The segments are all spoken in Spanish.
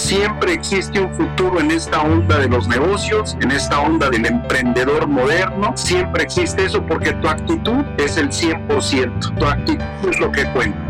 Siempre existe un futuro en esta onda de los negocios, en esta onda del emprendedor moderno. Siempre existe eso porque tu actitud es el 100%. Tu actitud es lo que cuenta.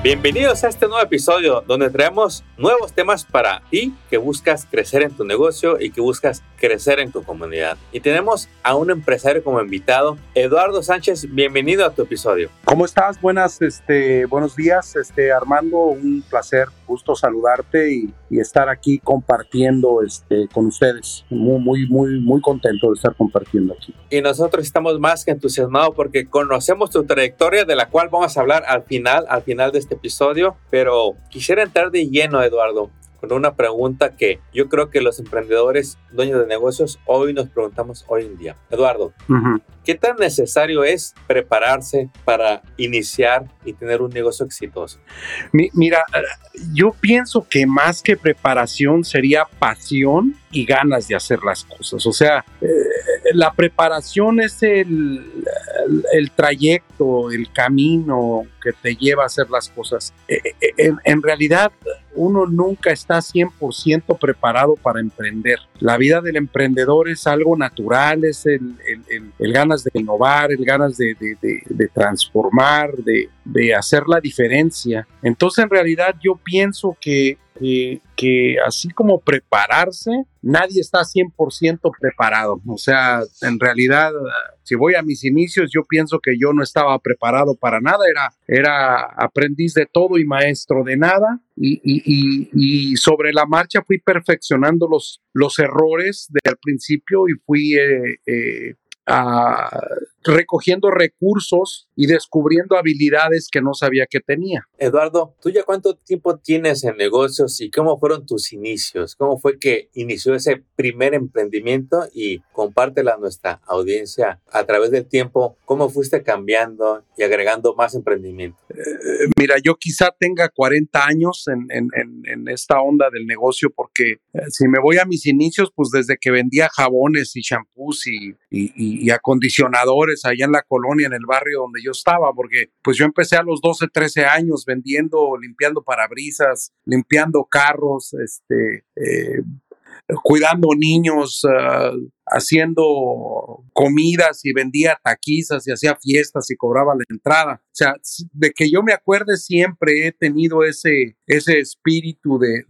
Bienvenidos a este nuevo episodio donde traemos nuevos temas para ti que buscas crecer en tu negocio y que buscas crecer en tu comunidad. Y tenemos a un empresario como invitado, Eduardo Sánchez. Bienvenido a tu episodio. ¿Cómo estás? Buenas, este, buenos días, este, Armando. Un placer, gusto saludarte y, y estar aquí compartiendo este, con ustedes. Muy, muy, muy, muy contento de estar compartiendo aquí. Y nosotros estamos más que entusiasmados porque conocemos tu trayectoria de la cual vamos a hablar al final, al final de este episodio, pero quisiera entrar de lleno, Eduardo, con una pregunta que yo creo que los emprendedores, dueños de negocios, hoy nos preguntamos hoy en día. Eduardo, ¿qué tan necesario es prepararse para iniciar y tener un negocio exitoso? mira, yo pienso que más que preparación sería pasión y ganas de hacer las cosas. O sea, eh, la preparación es el, el, trayecto, el camino que te lleva a hacer las cosas. Eh, eh, en realidad, uno nunca está 100% preparado para emprender. La vida del emprendedor es algo natural, es el, ganas de innovar, el ganas de, transformar, de, de hacer la diferencia. Entonces, en realidad, yo pienso que que, así como prepararse, nadie está 100% preparado. O sea, en realidad, si voy a mis inicios, yo pienso que yo no estaba preparado para nada, era, era aprendiz de todo y maestro de nada. Y, y, sobre la marcha fui perfeccionando los, los errores del principio y fui eh, eh, recogiendo recursos y descubriendo habilidades que no sabía que tenía. Eduardo, ¿tú ya cuánto tiempo tienes en negocios y cómo fueron tus inicios? ¿Cómo fue que inició ese primer emprendimiento? Y compártela a nuestra audiencia a través del tiempo, ¿cómo fuiste cambiando y agregando más emprendimiento? Eh, mira, yo quizá tenga 40 años en, en, en, esta onda del negocio porque eh, si me voy a mis inicios, pues desde que vendía jabones y champús y, y, y acondicionadores, allá en la colonia, en el barrio donde yo estaba, porque pues yo empecé a los 12, 13 años vendiendo, limpiando parabrisas, limpiando carros, este, eh, cuidando niños, ah, haciendo comidas y vendía taquizas y hacía fiestas y cobraba la entrada. O sea, de que yo me acuerde siempre he tenido ese, ese espíritu de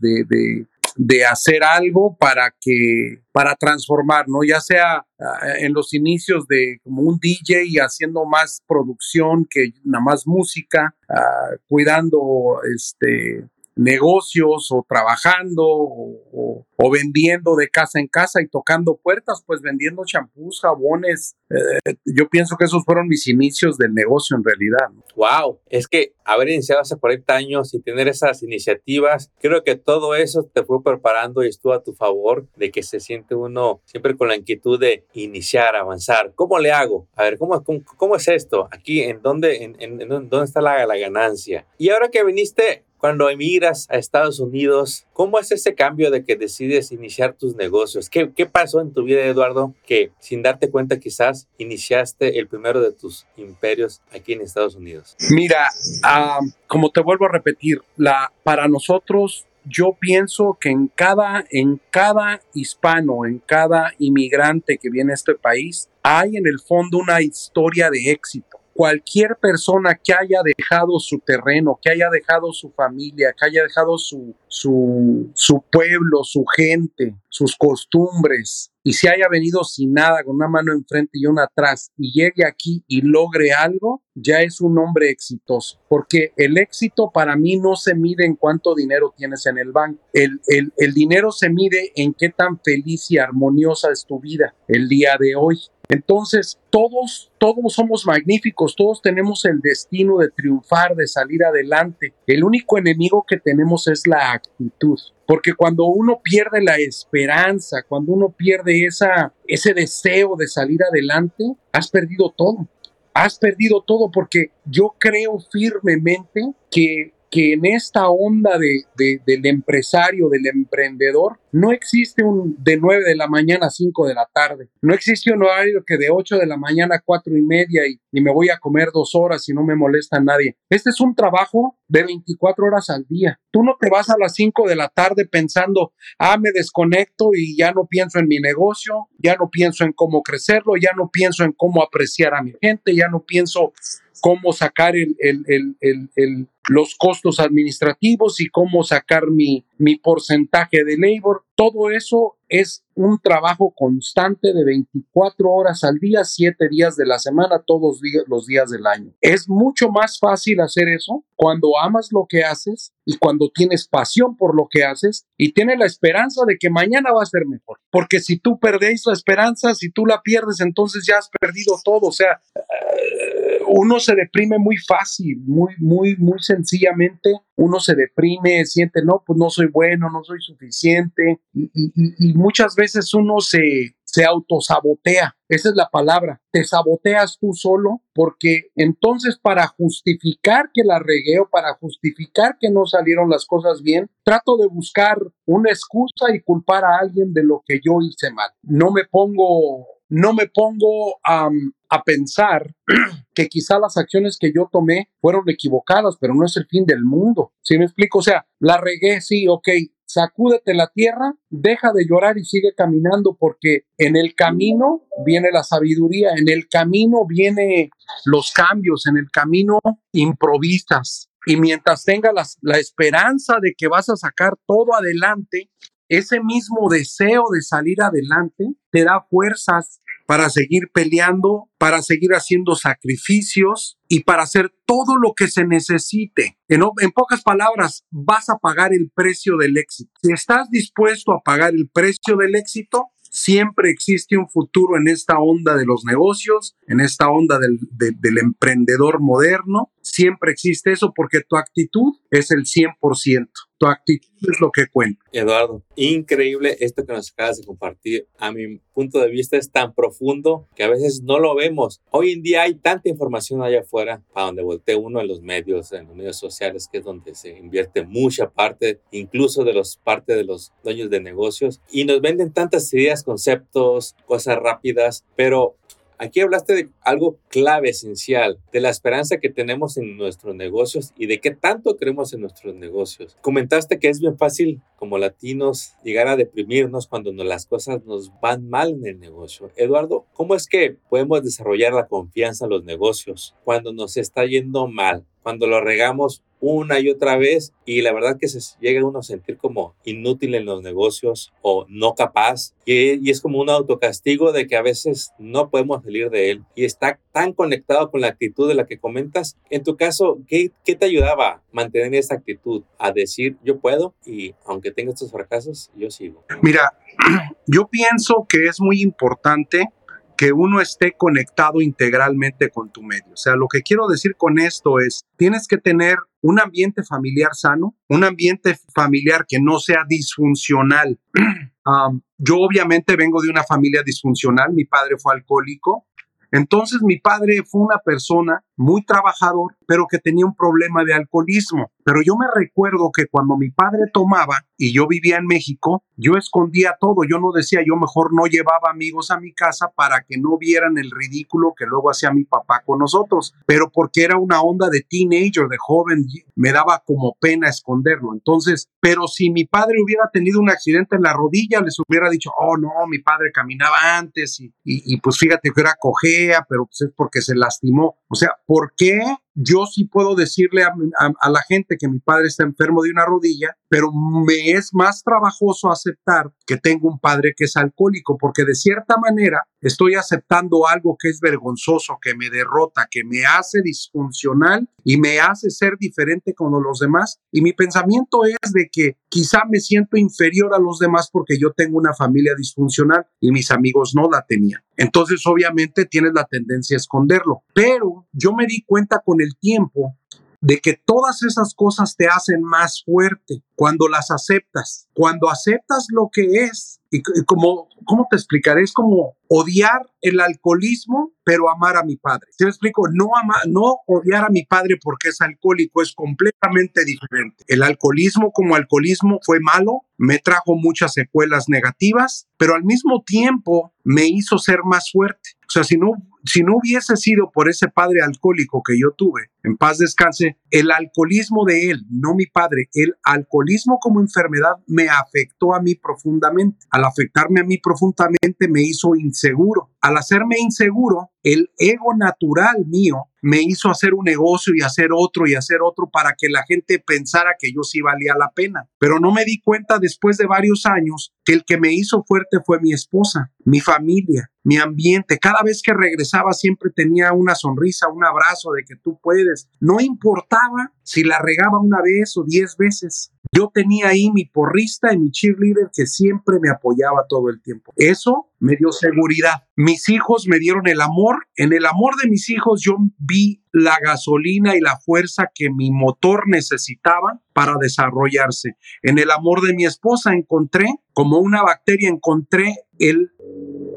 hacer algo para que, para transformar, ¿no? Ya sea ah, en los inicios de como un DJ haciendo más producción que nada más música, ah, cuidando este negocios o trabajando o, vendiendo de casa en casa y tocando puertas, pues vendiendo champús, jabones. Eh, yo pienso que esos fueron mis inicios del negocio en realidad. Wow, es que haber iniciado hace 40 años y tener esas iniciativas, creo que todo eso te fue preparando y estuvo a tu favor de que se siente uno siempre con la inquietud de iniciar, avanzar. ¿Cómo le hago? A ver, ¿cómo, cómo, es esto? Aquí, ¿en dónde, en, en, dónde está la, la ganancia? Y ahora que viniste cuando emigras a Estados Unidos, ¿cómo es ese cambio de que decides iniciar tus negocios? ¿Qué, ¿Qué, pasó en tu vida, Eduardo, que sin darte cuenta quizás iniciaste el primero de tus imperios aquí en Estados Unidos? Mira, como te vuelvo a repetir, la, para nosotros yo pienso que en cada, en cada hispano, en cada inmigrante que viene a este país, hay en el fondo una historia de éxito cualquier persona que haya dejado su terreno, que haya dejado su familia, que haya dejado su, su, pueblo, su gente, sus costumbres, y se haya venido sin nada, con una mano enfrente y una atrás, y llegue aquí y logre algo, ya es un hombre exitoso. Porque el éxito para mí no se mide en cuánto dinero tienes en el banco. El, el, el dinero se mide en qué tan feliz y armoniosa es tu vida el día de hoy. Entonces, todos, todos somos magníficos, todos tenemos el destino de triunfar, de salir adelante. El único enemigo que tenemos es la actitud. Porque cuando uno pierde la esperanza, cuando uno pierde esa, ese deseo de salir adelante, has perdido todo. has perdido todo porque yo creo firmemente que que en esta onda de, del empresario, del emprendedor, no existe un de 9 de la mañana a 5 de la tarde. No existe un horario que de 8 de la mañana a 4 y media y, y, me voy a comer dos horas y no me molesta nadie. Este es un trabajo de 24 horas al día. Tú no te vas a las 5 de la tarde pensando, ah, me desconecto y ya no pienso en mi negocio, ya no pienso en cómo crecerlo, ya no pienso en cómo apreciar a mi gente, ya no pienso cómo sacar el, el, el, los costos administrativos y cómo sacar mi, mi porcentaje de labor. Todo eso es un trabajo constante de 24 horas al día, 7 días de la semana, todos los días del año. Es mucho más fácil hacer eso cuando amas lo que haces y cuando tienes pasión por lo que haces y tienes la esperanza de que mañana va a ser mejor. Porque si tú perdéis la esperanza, si tú la pierdes, entonces ya has perdido todo. O sea, uno se deprime muy fácil, muy, muy, muy sencillamente. Uno se deprime, siente, no, pues no soy bueno, no soy suficiente. Y, muchas veces uno se, se autosabotea. Esa es la palabra. Te saboteas tú solo porque entonces para justificar que la regué para justificar que no salieron las cosas bien, trato de buscar una excusa y culpar a alguien de lo que yo hice mal. No me pongo no me pongo a pensar que quizá las acciones que yo tomé fueron equivocadas, pero no es el fin del mundo. ¿Sí me explico? O sea, la regué, sí, ok, sacúdete la tierra, deja de llorar y sigue caminando porque en el camino viene la sabiduría, en el camino vienen los cambios, en el camino improvisas. Y mientras tengas la esperanza de que vas a sacar todo adelante, ese mismo deseo de salir adelante te da fuerzas para seguir peleando, para seguir haciendo sacrificios y para hacer todo lo que se necesite. En, pocas palabras, vas a pagar el precio del éxito. Si estás dispuesto a pagar el precio del éxito, siempre existe un futuro en esta onda de los negocios, en esta onda del emprendedor moderno. Siempre existe eso porque tu actitud es el 100% tu actitud es lo que cuenta. Eduardo, increíble esto que nos acabas de compartir. A mi punto de vista es tan profundo que a veces no lo vemos. Hoy en día hay tanta información allá afuera, para donde voltee uno en los medios, en los medios sociales, que es donde se invierte mucha parte, incluso de los parte de los dueños de negocios, y nos venden tantas ideas, conceptos, cosas rápidas, pero Aquí hablaste de algo clave, esencial, de la esperanza que tenemos en nuestros negocios y de qué tanto creemos en nuestros negocios. Comentaste que es bien fácil como latinos llegar a deprimirnos cuando las cosas nos van mal en el negocio. Eduardo, ¿cómo es que podemos desarrollar la confianza en los negocios cuando nos está yendo mal? Cuando lo regamos una y otra vez y la verdad que se llega uno a sentir como inútil en los negocios o no capaz y, es como un autocastigo de que a veces no podemos salir de él y está tan conectado con la actitud de la que comentas. En tu caso, ¿qué, qué te ayudaba a mantener esa actitud? A decir, yo puedo y aunque tenga estos fracasos, yo sigo. Mira, yo pienso que es muy importante que uno esté conectado integralmente con tu medio. O sea, lo que quiero decir con esto es, tienes que tener un ambiente familiar sano, un ambiente familiar que no sea disfuncional. yo obviamente vengo de una familia disfuncional, mi padre fue alcohólico, entonces mi padre fue una persona muy trabajador, pero que tenía un problema de alcoholismo. Pero yo me recuerdo que cuando mi padre tomaba y yo vivía en México, yo escondía todo. Yo no decía, yo mejor no llevaba amigos a mi casa para que no vieran el ridículo que luego hacía mi papá con nosotros. Pero porque era una onda de teenager, de joven, me daba como pena esconderlo. Entonces, pero si mi padre hubiera tenido un accidente en la rodilla, les hubiera dicho, oh no, mi padre caminaba antes y, pues fíjate que era cojea, pero pues es porque se lastimó. O sea, ¿por qué yo sí puedo decirle a, la gente que mi padre está enfermo de una rodilla, pero me es más trabajoso aceptar que tengo un padre que es alcohólico, porque de cierta manera estoy aceptando algo que es vergonzoso, que me derrota, que me hace disfuncional y me hace ser diferente con los demás. Y mi pensamiento es de que quizá me siento inferior a los demás porque yo tengo una familia disfuncional y mis amigos no la tenían. Entonces, obviamente, tienes la tendencia a esconderlo. Pero yo me di cuenta con el tiempo de que todas esas cosas te hacen más fuerte cuando las aceptas, cuando aceptas lo que es. Y, como, ¿cómo te explicaré? Es como odiar el alcoholismo, pero amar a mi padre. ¿Se me explico? No, ama, no odiar a mi padre porque es alcohólico, es completamente diferente. El alcoholismo como alcoholismo fue malo, me trajo muchas secuelas negativas, pero al mismo tiempo me hizo ser más fuerte. O sea, si no, si no hubiese sido por ese padre alcohólico que yo tuve, en paz descanse, el alcoholismo de él, no mi padre, el alcoholismo como enfermedad me afectó a mí profundamente. Al afectarme a mí profundamente me hizo inseguro. Al hacerme inseguro, el ego natural mío me hizo hacer un negocio y hacer otro y hacer otro para que la gente pensara que yo sí valía la pena. Pero no me di cuenta después de varios años que el que me hizo fuerte fue mi esposa, mi familia, mi ambiente. Cada vez que regresaba siempre tenía una sonrisa, un abrazo de que tú puedes. No importaba si la regaba una vez o diez veces. Yo tenía ahí mi porrista y mi cheerleader que siempre me apoyaba todo el tiempo. Eso me dio seguridad. Mis hijos me dieron el amor. En el amor de mis hijos yo vi la gasolina y la fuerza que mi motor necesitaba para desarrollarse. En el amor de mi esposa encontré, como una bacteria, encontré el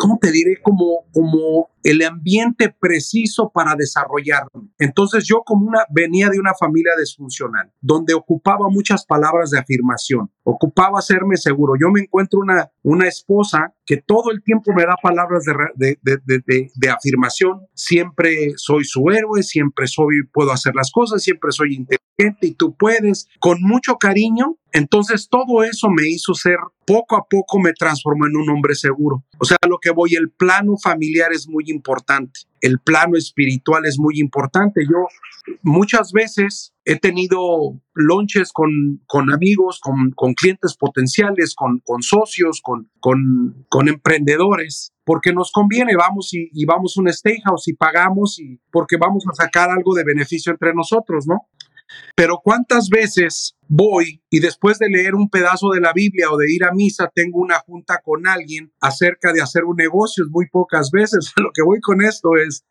¿cómo te diré? Como, como el ambiente preciso para desarrollarme. Entonces yo como una, venía de una familia disfuncional, donde ocupaba muchas palabras de afirmación, ocupaba hacerme seguro. Yo me encuentro una, una esposa que todo el tiempo me da palabras de, de, de, de, afirmación. Siempre soy su héroe, siempre soy, puedo hacer las cosas, siempre soy inteligente y tú puedes. Con mucho cariño entonces todo eso me hizo ser, poco a poco me transformó en un hombre seguro. O sea, lo que voy, el plano familiar es muy importante, el plano espiritual es muy importante. Yo muchas veces he tenido lonches con, con amigos, con, con, clientes potenciales, con, con socios, con, con, emprendedores, porque nos conviene, vamos y, y vamos a un steakhouse y pagamos y porque vamos a sacar algo de beneficio entre nosotros, ¿no? Pero cuántas veces voy y después de leer un pedazo de la Biblia o de ir a misa tengo una junta con alguien acerca de hacer un negocio, muy pocas veces. Lo que voy con esto es,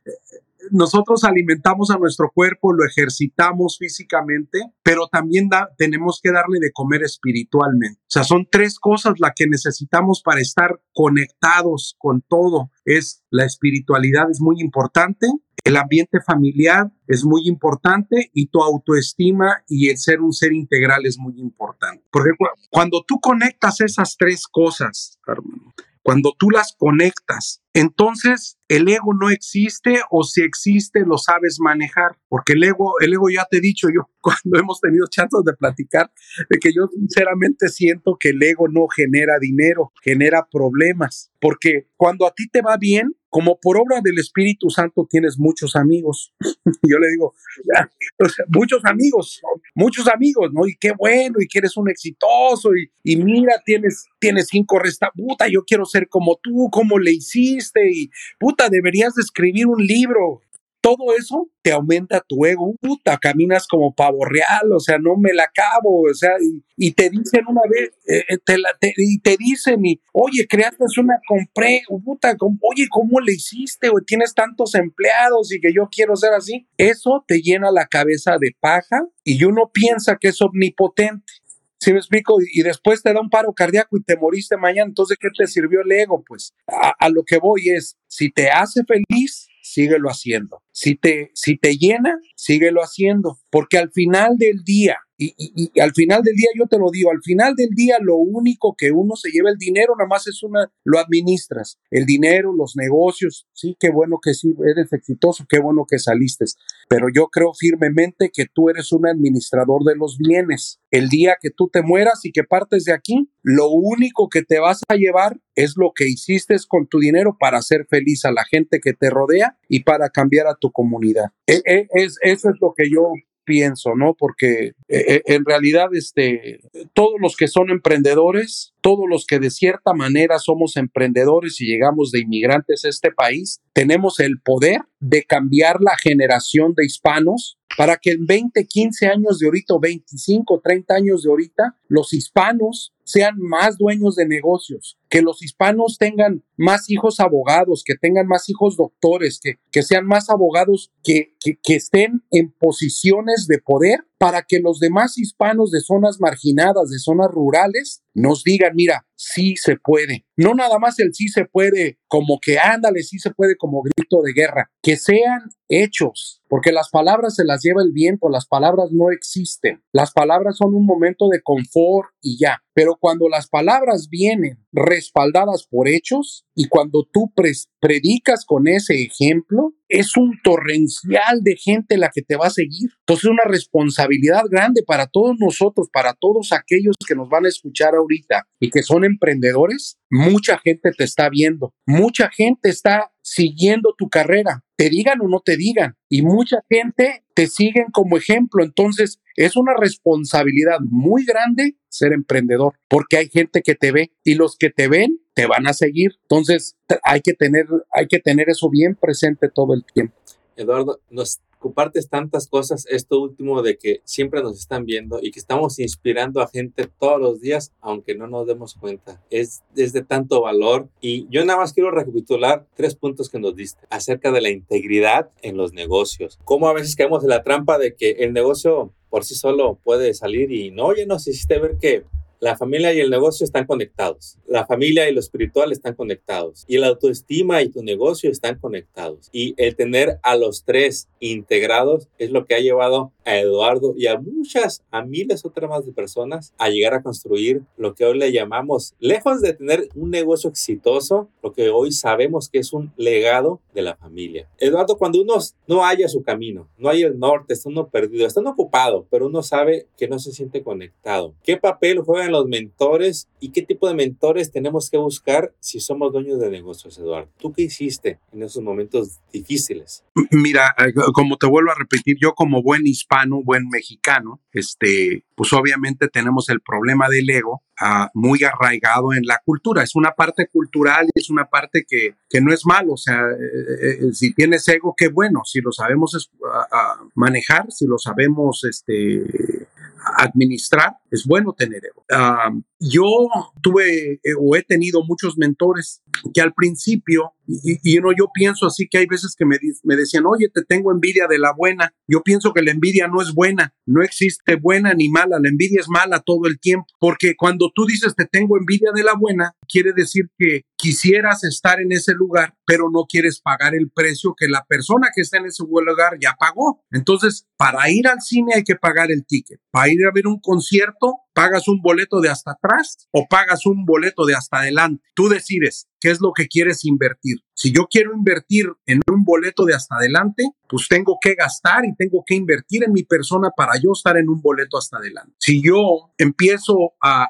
nosotros alimentamos a nuestro cuerpo, lo ejercitamos físicamente, pero también tenemos que darle de comer espiritualmente. O sea, son tres cosas las que necesitamos para estar conectados con todo. Es la espiritualidad es muy importante, el ambiente familiar es muy importante y tu autoestima y el ser un ser integral es muy importante. Porque cuando tú conectas esas tres cosas, cuando tú las conectas, entonces el ego no existe o si existe lo sabes manejar, porque el ego, el ego ya te he dicho yo cuando hemos tenido chances de platicar, de que yo sinceramente siento que el ego no genera dinero, genera problemas, porque cuando a ti te va bien, como por obra del Espíritu Santo tienes muchos amigos. Yo le digo, muchos amigos, muchos amigos, ¿no? Y qué bueno, y que eres un exitoso, y, y mira, tienes, tienes cinco resta, puta, yo quiero ser como tú, ¿cómo le hiciste? Y puta, deberías de escribir un libro todo eso te aumenta tu ego, puta, caminas como pavo real, o sea, no me la acabo, o sea, y, te dicen una vez, eh, eh, te la, y te dicen, y, oye, creaste una, compré, puta, oye, ¿cómo le hiciste? O tienes tantos empleados y que yo quiero ser así. Eso te llena la cabeza de paja y uno piensa que es omnipotente. ¿Sí me explico? Y después te da un paro cardíaco y te moriste mañana. Entonces, ¿qué te sirvió el ego? Pues a lo que voy es, si te hace feliz, síguelo haciendo. Si te, si te llena, síguelo haciendo, porque al final del día, y, al final del día yo te lo digo, al final del día lo único que uno se lleva el dinero, nada más es una, lo administras, el dinero, los negocios, sí, qué bueno que sí, eres exitoso, qué bueno que saliste, pero yo creo firmemente que tú eres un administrador de los bienes. El día que tú te mueras y que partes de aquí, lo único que te vas a llevar es lo que hiciste con tu dinero para hacer feliz a la gente que te rodea y para cambiar a tu comunidad. E, e, es, eso es lo que yo pienso, ¿no? Porque eh, en realidad, este, todos los que son emprendedores, todos los que de cierta manera somos emprendedores y llegamos de inmigrantes a este país, tenemos el poder de cambiar la generación de hispanos para que en 20, 15 años de ahorita, o 25, 30 años de ahorita, los hispanos sean más dueños de negocios, que los hispanos tengan más hijos abogados, que tengan más hijos doctores, que, que sean más abogados que, que estén en posiciones de poder para que los demás hispanos de zonas marginadas, de zonas rurales, nos digan, mira, sí se puede. No nada más el sí se puede como que ándale, sí se puede como grito de guerra, que sean hechos, porque las palabras se las lleva el viento, las palabras no existen. Las palabras son un momento de confort y ya. Pero cuando las palabras vienen respaldadas por hechos y cuando tú predicas con ese ejemplo, es un torrencial de gente la que te va a seguir. Entonces es una responsabilidad grande para todos nosotros, para todos aquellos que nos van a escuchar ahorita y que son emprendedores. Mucha gente te está viendo, mucha gente está siguiendo tu carrera, te digan o no te digan, y mucha gente te siguen como ejemplo. Entonces, es una responsabilidad muy grande ser emprendedor, porque hay gente que te ve y los que te ven te van a seguir. Entonces, hay que tener, hay que tener eso bien presente todo el tiempo. Eduardo, nos compartes tantas cosas, esto último de que siempre nos están viendo y que estamos inspirando a gente todos los días, aunque no nos demos cuenta. Es, es de tanto valor y yo nada más quiero recapitular tres puntos que nos diste acerca de la integridad en los negocios. Cómo a veces caemos en la trampa de que el negocio por sí solo puede salir y no, oye, nos hiciste ver que la familia y el negocio están conectados. La familia y lo espiritual están conectados. Y la autoestima y tu negocio están conectados. Y el tener a los tres integrados es lo que ha llevado a Eduardo y a muchas, a miles otras más de personas a llegar a construir lo que hoy le llamamos, lejos de tener un negocio exitoso, lo que hoy sabemos que es un legado de la familia. Eduardo, cuando uno no haya su camino, no hay el norte, está uno perdido, está uno ocupado, pero uno sabe que no se siente conectado. ¿Qué papel juegan los mentores y qué tipo de mentores tenemos que buscar si somos dueños de negocios, Eduardo. ¿Tú qué hiciste en esos momentos difíciles? Mira, eh, como te vuelvo a repetir, yo como buen hispano, buen mexicano, este, pues obviamente tenemos el problema del ego ah, muy arraigado en la cultura. Es una parte cultural y es una parte que, que no es malo. O sea, eh, eh, si tienes ego, qué bueno. Si lo sabemos manejar, si lo sabemos este, administrar, es bueno tener ego. yo tuve eh, o he tenido muchos mentores que al principio, y, y yo pienso así que hay veces que me, me decían, oye, te tengo envidia de la buena. Yo pienso que la envidia no es buena, no existe buena ni mala, la envidia es mala todo el tiempo, porque cuando tú dices te tengo envidia de la buena, quiere decir que quisieras estar en ese lugar, pero no quieres pagar el precio que la persona que está en ese lugar ya pagó. Entonces, para ir al cine hay que pagar el ticket. Para ir a ver un concierto, pagas un boleto de hasta atrás o pagas un boleto de hasta adelante. Tú decides qué es lo que quieres invertir. Si yo quiero invertir en un boleto de hasta adelante, pues tengo que gastar y tengo que invertir en mi persona para yo estar en un boleto hasta adelante. Si yo empiezo a,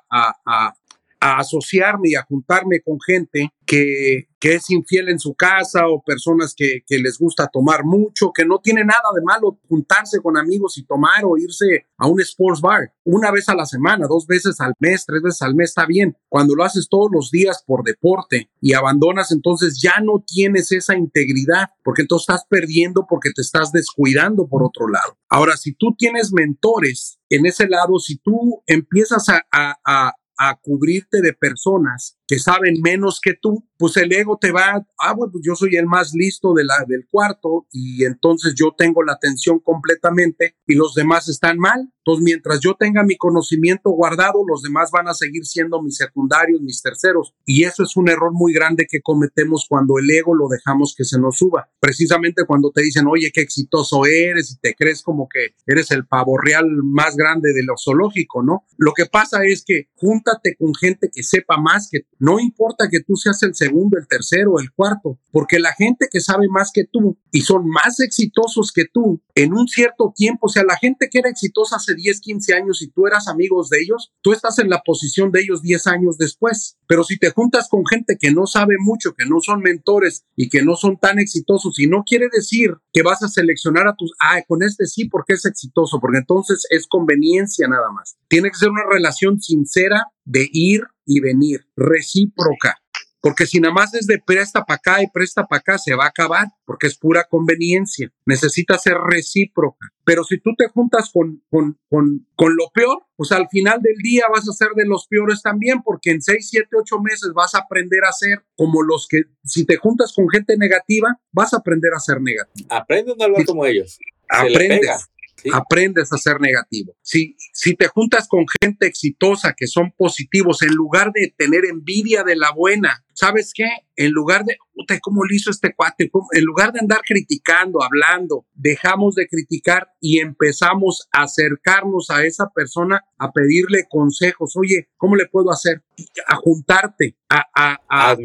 a asociarme y a juntarme con gente que, que es infiel en su casa o personas que, que, les gusta tomar mucho, que no tiene nada de malo juntarse con amigos y tomar o irse a un sports bar una vez a la semana, dos veces al mes, tres veces al mes está bien. Cuando lo haces todos los días por deporte y abandonas, entonces ya no tienes esa integridad porque entonces estás perdiendo porque te estás descuidando por otro lado. Ahora, si tú tienes mentores en ese lado, si tú empiezas a, a, a cubrirte de personas que saben menos que tú, pues el ego te va, ah, bueno, pues yo soy el más listo de del cuarto y entonces yo tengo la atención completamente y los demás están mal. Entonces, mientras yo tenga mi conocimiento guardado, los demás van a seguir siendo mis secundarios, mis terceros. Y eso es un error muy grande que cometemos cuando el ego lo dejamos que se nos suba. Precisamente cuando te dicen, oye, qué exitoso eres y te crees como que eres el pavo real más grande de lo zoológico, ¿no? Lo que pasa es que júntate con gente que sepa más que no importa que tú seas el segundo, el tercero, el cuarto, porque la gente que sabe más que tú y son más exitosos que tú en un cierto tiempo, o sea, la gente que era exitosa hace 10, 15 años y tú eras amigos de ellos, tú estás en la posición de ellos 10 años después. Pero si te juntas con gente que no sabe mucho, que no son mentores y que no son tan exitosos, y no quiere decir que vas a seleccionar a tus, ah, con este sí porque es exitoso, porque entonces es conveniencia nada más. Tiene que ser una relación sincera de ir y venir, recíproca. Porque si nada más es de presta para acá y presta para acá, se va a acabar, porque es pura conveniencia. Necesita ser recíproca. Pero si tú te juntas con, con, con, con lo peor, pues al final del día vas a ser de los peores también, porque en 6, 7, 8 meses vas a aprender a ser como los que, si te juntas con gente negativa, vas a aprender a ser negativo. Aprende a hablar como ellos. Aprendes aprendes a ser negativo. Si, si te juntas con gente exitosa que son positivos, en lugar de tener envidia de la buena, ¿sabes qué? En lugar de, ¿cómo lo hizo este cuate? En lugar de andar criticando, hablando, dejamos de criticar y empezamos a acercarnos a esa persona a pedirle consejos. Oye, ¿cómo le puedo hacer? A juntarte, a, a, a,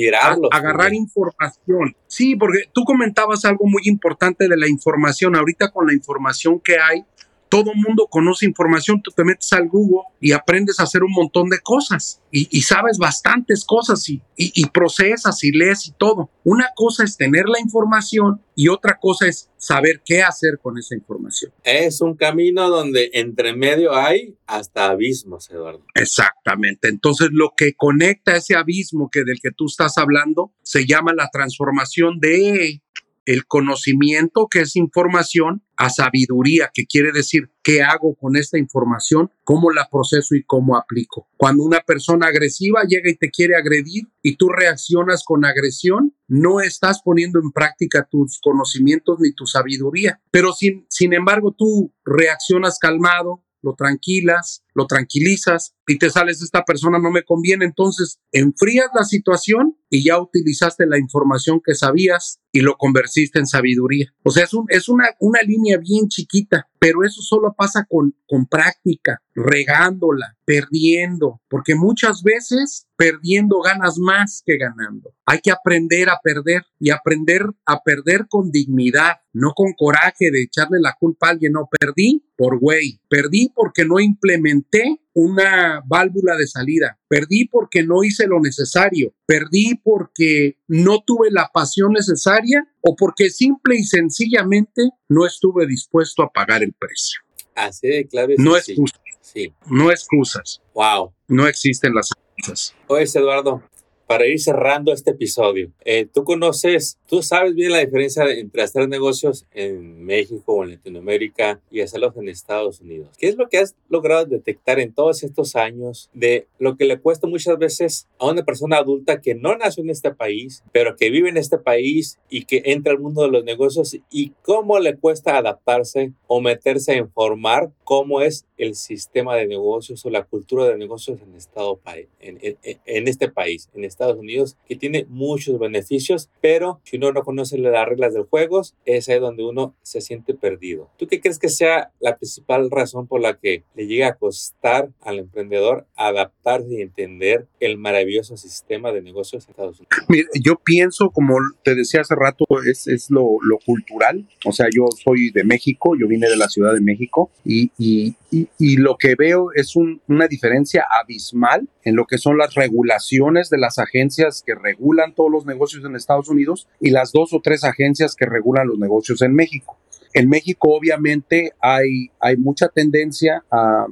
agarrar información. Sí, porque tú comentabas algo muy importante de la información. Ahorita con la información que hay, todo mundo conoce información, tú te metes al Google y aprendes a hacer un montón de cosas y, sabes bastantes cosas y, y, procesas y lees y todo. Una cosa es tener la información y otra cosa es saber qué hacer con esa información. Es un camino donde entre medio hay hasta abismos, Eduardo. Exactamente. Entonces lo que conecta ese abismo que del que tú estás hablando se llama la transformación de el conocimiento, que es información, a sabiduría, que quiere decir qué hago con esta información, cómo la proceso y cómo aplico. Cuando una persona agresiva llega y te quiere agredir y tú reaccionas con agresión, no estás poniendo en práctica tus conocimientos ni tu sabiduría. Pero sin, sin embargo, tú reaccionas calmado, lo tranquilas, lo tranquilizas y te sales, esta persona no me conviene, entonces enfrías la situación y ya utilizaste la información que sabías y lo convertiste en sabiduría. O sea, es, un, es una, una línea bien chiquita, pero eso solo pasa con, con práctica, regándola, perdiendo, porque muchas veces perdiendo ganas más que ganando. Hay que aprender a perder y aprender a perder con dignidad, no con coraje de echarle la culpa a alguien. No, perdí por güey, perdí porque no implementé una válvula de salida. Perdí porque no hice lo necesario. Perdí porque no tuve la pasión necesaria o porque simple y sencillamente no estuve dispuesto a pagar el precio. Así de clave. No excusas. Sí. No excusas. Wow. No existen las excusas. Oye, Eduardo, para ir cerrando este episodio, eh, tú conoces, tú sabes bien la diferencia entre hacer negocios en México o en Latinoamérica y hacerlos en Estados Unidos. ¿Qué es lo que has logrado detectar en todos estos años de lo que le cuesta muchas veces a una persona adulta que no nació en este país, pero que vive en este país y que entra al mundo de los negocios y cómo le cuesta adaptarse o meterse a informar cómo es el sistema de negocios o la cultura de negocios en, estado, en, en, en este país, en Estados Unidos, que tiene muchos beneficios, pero si uno no conoce las reglas del juego, es ahí donde uno se siente perdido. ¿Tú qué crees que sea la principal razón por la que le llega a costar al emprendedor adaptarse y entender el maravilloso sistema de negocios en Estados Unidos? Mira, yo pienso, como te decía hace rato, es, es lo, lo, cultural. O sea, yo soy de México, yo vine de la Ciudad de México y, y, y, lo que veo es un, una diferencia abismal en lo que son las regulaciones de las agencias que regulan todos los negocios en Estados Unidos y las dos o tres agencias que regulan los negocios en México. En México obviamente hay, mucha tendencia a,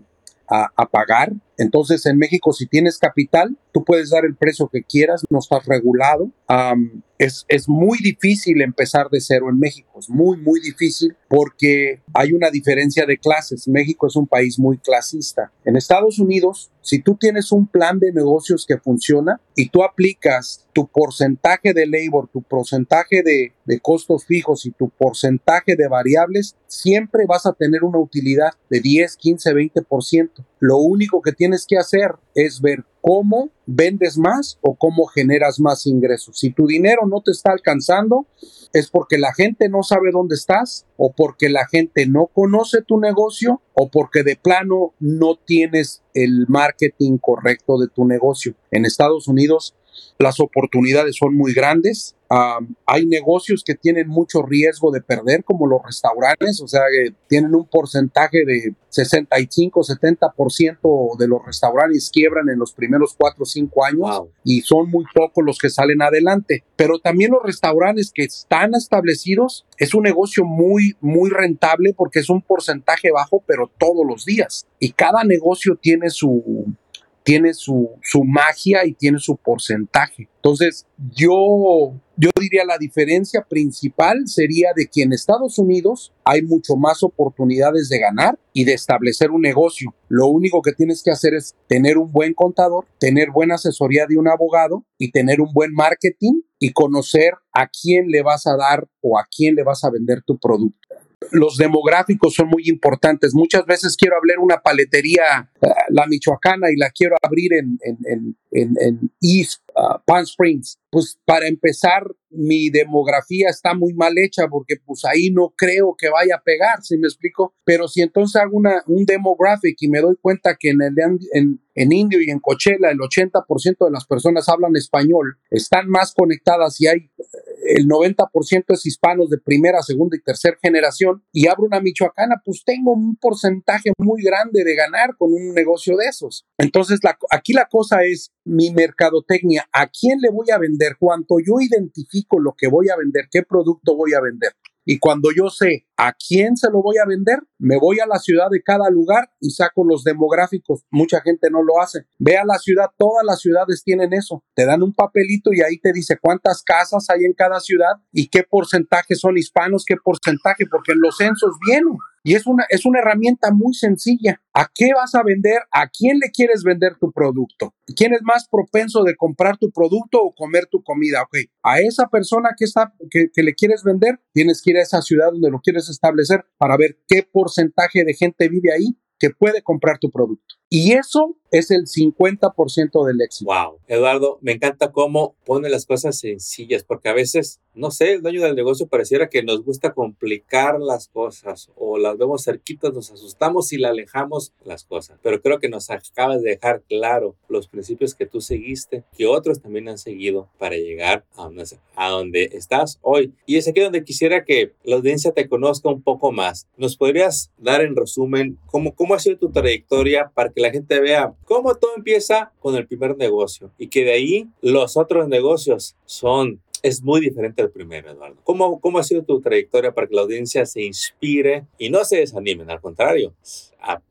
a, pagar. Entonces en México si tienes capital, tú puedes dar el precio que quieras, no estás regulado. Es, es muy difícil empezar de cero en México, es muy, muy difícil porque hay una diferencia de clases. México es un país muy clasista. En Estados Unidos, si tú tienes un plan de negocios que funciona y tú aplicas tu porcentaje de labor, tu porcentaje de, de costos fijos y tu porcentaje de variables, siempre vas a tener una utilidad de 10, 15, 20%. Lo único que tienes que hacer es ver cómo vendes más o cómo generas más ingresos. Si tu dinero no te está alcanzando, es porque la gente no sabe dónde estás o porque la gente no conoce tu negocio o porque de plano no tienes el marketing correcto de tu negocio. En Estados Unidos las oportunidades son muy grandes. hay negocios que tienen mucho riesgo de perder, como los restaurantes, o sea, que tienen un porcentaje de 65, 70% de los restaurantes quiebran en los primeros 4 o 5 años y son muy pocos los que salen adelante. Pero también los restaurantes que están establecidos es un negocio muy, muy rentable porque es un porcentaje bajo, pero todos los días. Y cada negocio tiene su, tiene su, su magia y tiene su porcentaje. Entonces, yo, yo diría la diferencia principal sería de que en Estados Unidos hay mucho más oportunidades de ganar y de establecer un negocio. Lo único que tienes que hacer es tener un buen contador, tener buena asesoría de un abogado y tener un buen marketing y conocer a quién le vas a dar o a quién le vas a vender tu producto los demográficos son muy importantes. Muchas veces quiero abrir una paletería, eh, la michoacana, y la quiero abrir en, en, en, en East uh, Palm Springs. Pues para empezar, mi demografía está muy mal hecha porque pues ahí no creo que vaya a pegar, si me explico. Pero si entonces hago una, un demographic y me doy cuenta que en, el, en, en Indio y en Coachella el 80% de las personas hablan español, están más conectadas y hay el 90% es hispanos de primera, segunda y tercera generación y abro una michoacana, pues tengo un porcentaje muy grande de ganar con un negocio de esos. Entonces, aquí la cosa es mi mercadotecnia, ¿a quién le voy a vender? Cuanto yo identifico lo que voy a vender, qué producto voy a vender. Y cuando yo sé a quién se lo voy a vender, me voy a la ciudad de cada lugar y saco los demográficos. Mucha gente no lo hace. Ve a la ciudad, todas las ciudades tienen eso. Te dan un papelito y ahí te dice cuántas casas hay en cada ciudad y qué porcentaje son hispanos, qué porcentaje, porque en los censos vienen. Y es una, es una herramienta muy sencilla. ¿A qué vas a vender? ¿A quién le quieres vender tu producto? ¿Quién es más propenso de comprar tu producto o comer tu comida? Ok, a esa persona que, está, que, que le quieres vender, tienes que ir a esa ciudad donde lo quieres establecer para ver qué porcentaje de gente vive ahí que puede comprar tu producto. Y eso es el 50% del éxito. Wow, Eduardo, me encanta cómo pone las cosas sencillas, porque a veces, no sé, el dueño del negocio pareciera que nos gusta complicar las cosas o las vemos cerquitas, nos asustamos y la alejamos las cosas. Pero creo que nos acabas de dejar claro los principios que tú seguiste, que otros también han seguido para llegar a donde, a donde estás hoy. Y es aquí donde quisiera que la audiencia te conozca un poco más. ¿Nos podrías dar en resumen cómo, cómo ha sido tu trayectoria para que la gente vea cómo todo empieza con el primer negocio y que de ahí los otros negocios son es muy diferente al primero, Eduardo. ¿Cómo, ¿Cómo ha sido tu trayectoria para que la audiencia se inspire y no se desanimen? Al contrario,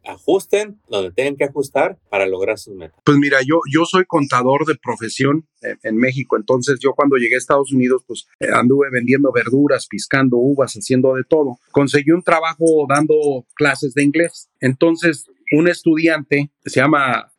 ajusten donde tengan que ajustar para lograr sus metas. Pues mira, yo, yo soy contador de profesión en, en México, entonces yo cuando llegué a Estados Unidos, pues eh, anduve vendiendo verduras, piscando uvas, haciendo de todo. Conseguí un trabajo dando clases de inglés. Entonces un estudiante, se llama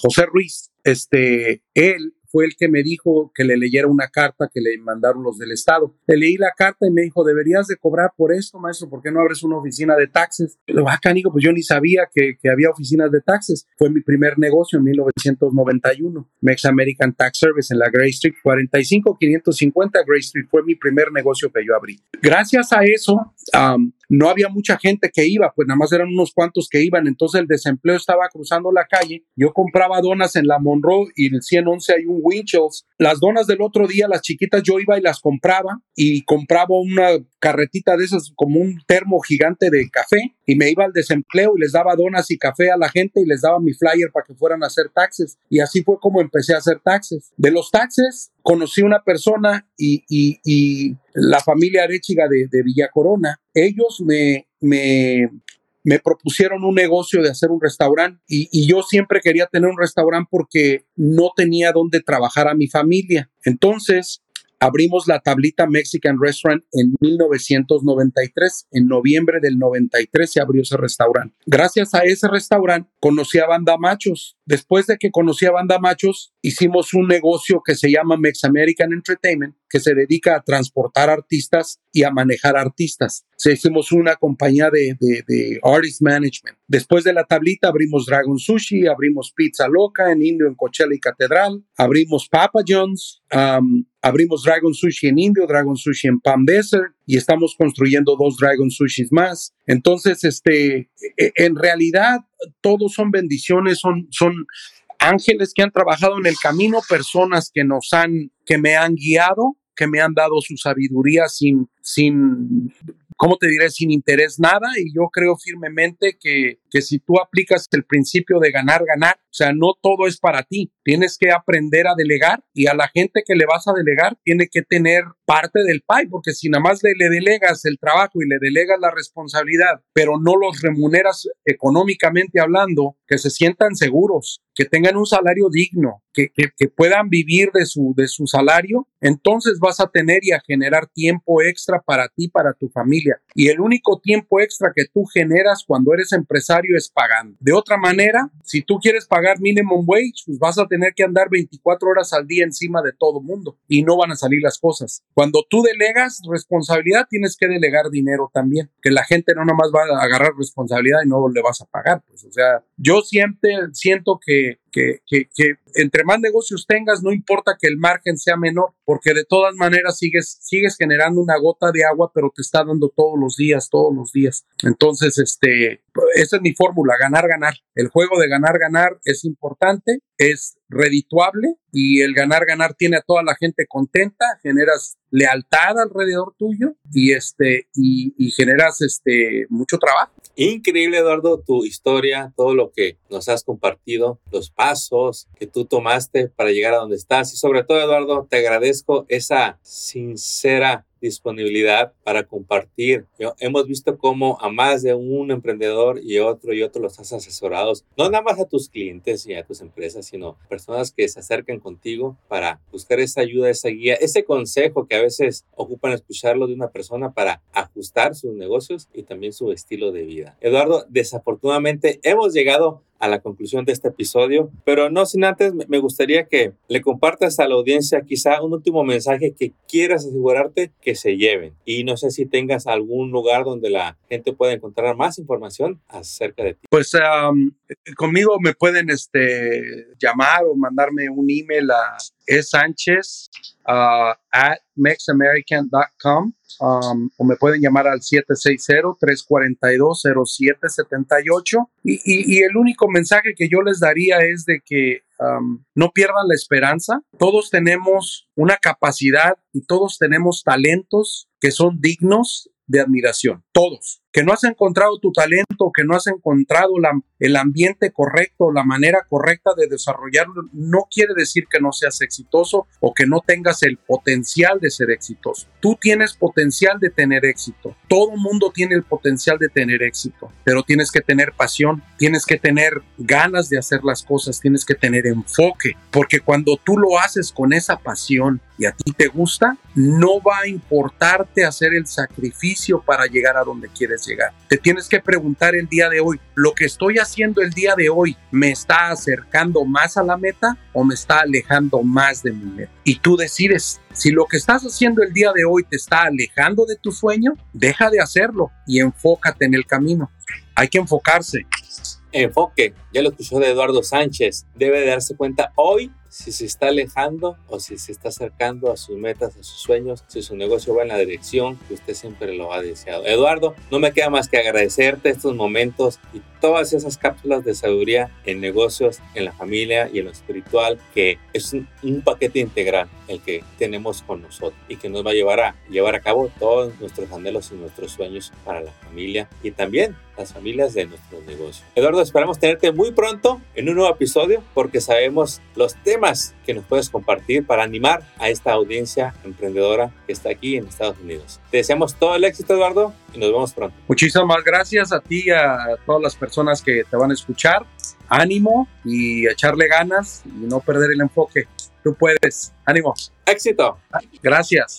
José Ruiz, este, él fue el que me dijo que le leyera una carta que le mandaron los del Estado. Le leí la carta y me dijo, deberías de cobrar por esto, maestro, ¿por qué no abres una oficina de taxes? Lo acá, digo, pues yo ni sabía que, que, había oficinas de taxes. Fue mi primer negocio en 1991. Mex American Tax Service en la Gray Street, 45550 Gray Street. Fue mi primer negocio que yo abrí. Gracias a eso, um, no había mucha gente que iba, pues nada más eran unos cuantos que iban, entonces el desempleo estaba cruzando la calle, yo compraba donas en la Monroe y en el 111 hay un Winchell's, las donas del otro día, las chiquitas, yo iba y las compraba y compraba una carretita de esas como un termo gigante de café y me iba al desempleo y les daba donas y café a la gente y les daba mi flyer para que fueran a hacer taxes y así fue como empecé a hacer taxes. De los taxes conocí una persona y, y, la familia Arechiga de, de Villa Corona, ellos me, me, me propusieron un negocio de hacer un restaurante y, yo siempre quería tener un restaurante porque no tenía dónde trabajar a mi familia. Entonces, abrimos la tablita Mexican Restaurant en 1993. En noviembre del 93 se abrió ese restaurante. Gracias a ese restaurante conocí a Banda Machos. Después de que conocí a Banda Machos, hicimos un negocio que se llama Mex American Entertainment, que se dedica a transportar artistas y a manejar artistas. Se hicimos una compañía de, de, de, artist management. Después de la tablita abrimos Dragon Sushi, abrimos Pizza Loca en Indio, en Coachella y Catedral, abrimos Papa John's, um, abrimos Dragon Sushi en Indio, Dragon Sushi en Palm Desert y estamos construyendo dos Dragon Sushis más. Entonces, este, e, en realidad, todos son bendiciones, son, son ángeles que han trabajado en el camino, personas que nos han, que me han guiado que me han dado su sabiduría sin, sin, ¿cómo te diré? Sin interés nada. Y yo creo firmemente que, que si tú aplicas el principio de ganar, ganar, o sea, no todo es para ti. Tienes que aprender a delegar y a la gente que le vas a delegar tiene que tener parte del PAI, porque si nada más le, le, delegas el trabajo y le delegas la responsabilidad, pero no los remuneras económicamente hablando, que se sientan seguros, que tengan un salario digno, que, que, puedan vivir de su, de su salario, entonces vas a tener y a generar tiempo extra para ti, para tu familia. Y el único tiempo extra que tú generas cuando eres empresario es pagando. De otra manera, si tú quieres pagar minimum wage, pues vas a tener que andar 24 horas al día encima de todo mundo y no van a salir las cosas. Cuando tú delegas responsabilidad, tienes que delegar dinero también, que la gente no nomás va a agarrar responsabilidad y no le vas a pagar. Pues, o sea, yo siempre siento que que, que, que, entre más negocios tengas, no importa que el margen sea menor, porque de todas maneras sigues, sigues generando una gota de agua, pero te está dando todos los días, todos los días. Entonces, este, esa es mi fórmula, ganar, ganar. El juego de ganar, ganar es importante, es redituable y el ganar, ganar tiene a toda la gente contenta, generas lealtad alrededor tuyo y este, y, generas este, mucho trabajo. Increíble, Eduardo, tu historia, todo lo que nos has compartido, los pasos que tú tomaste para llegar a donde estás. Y sobre todo, Eduardo, te agradezco esa sincera disponibilidad para compartir. hemos visto cómo a más de un emprendedor y otro y otro los has asesorados, no nada más a tus clientes y a tus empresas, sino personas que se acercan contigo para buscar esa ayuda, esa guía, ese consejo que a veces ocupan escucharlo de una persona para ajustar sus negocios y también su estilo de vida. Eduardo, desafortunadamente hemos llegado a la conclusión de este episodio, pero no sin antes me gustaría que le compartas a la audiencia quizá un último mensaje que quieras asegurarte que se lleven. Y no sé si tengas algún lugar donde la gente pueda encontrar más información acerca de ti. Pues conmigo me pueden este, llamar o mandarme un email a sánchez uh, at mexamerican.com um, o me pueden llamar al 760-342-0778 y, y, y, el único mensaje que yo les daría es de que um, no pierdan la esperanza. Todos tenemos una capacidad y todos tenemos talentos que son dignos de admiración. Todos que no has encontrado tu talento, que no has encontrado el ambiente correcto, la manera correcta de desarrollarlo, no quiere decir que no seas exitoso o que no tengas el potencial de ser exitoso. Tú tienes potencial de tener éxito. Todo mundo tiene el potencial de tener éxito, pero tienes que tener pasión, tienes que tener ganas de hacer las cosas, tienes que tener enfoque, porque cuando tú lo haces con esa pasión y a ti te gusta, no va a importarte hacer el sacrificio para llegar a donde quieres llegar. Te tienes que preguntar el día de hoy, ¿lo que estoy haciendo el día de hoy me está acercando más a la meta o me está alejando más de mi meta? Y tú decides, si lo que estás haciendo el día de hoy te está alejando de tu sueño, deja de hacerlo y enfócate en el camino. Hay que enfocarse. Enfoque, ya lo escuchó de Eduardo Sánchez, debe darse cuenta hoy si se está alejando o si se está acercando a sus metas, a sus sueños, si su negocio va en la dirección que usted siempre lo ha deseado. Eduardo, no me queda más que agradecerte estos momentos y todas esas cápsulas de sabiduría en negocios, en la familia y en lo espiritual, que es un, paquete integral el que tenemos con nosotros y que nos va a llevar a llevar a cabo todos nuestros anhelos y nuestros sueños para la familia y también las familias de nuestros negocios. Eduardo, esperamos tenerte muy pronto en un nuevo episodio porque sabemos los temas que nos puedes compartir para animar a esta audiencia emprendedora que está aquí en Estados Unidos. Te deseamos todo el éxito, Eduardo, y nos vemos pronto. Muchísimas gracias a ti y a todas las personas que te van a escuchar. Ánimo y echarle ganas y no perder el enfoque. Tú puedes. Ánimo. Éxito. Gracias.